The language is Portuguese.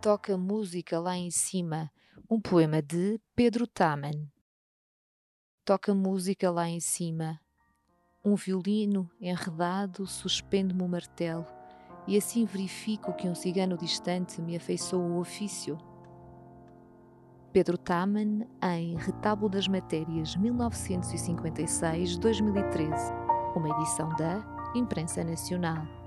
Toca música lá em cima, um poema de Pedro Taman. Toca música lá em cima, um violino enredado suspende-me o martelo, e assim verifico que um cigano distante me afeiçoou o ofício. Pedro Taman, em Retábulo das Matérias 1956-2013, uma edição da Imprensa Nacional.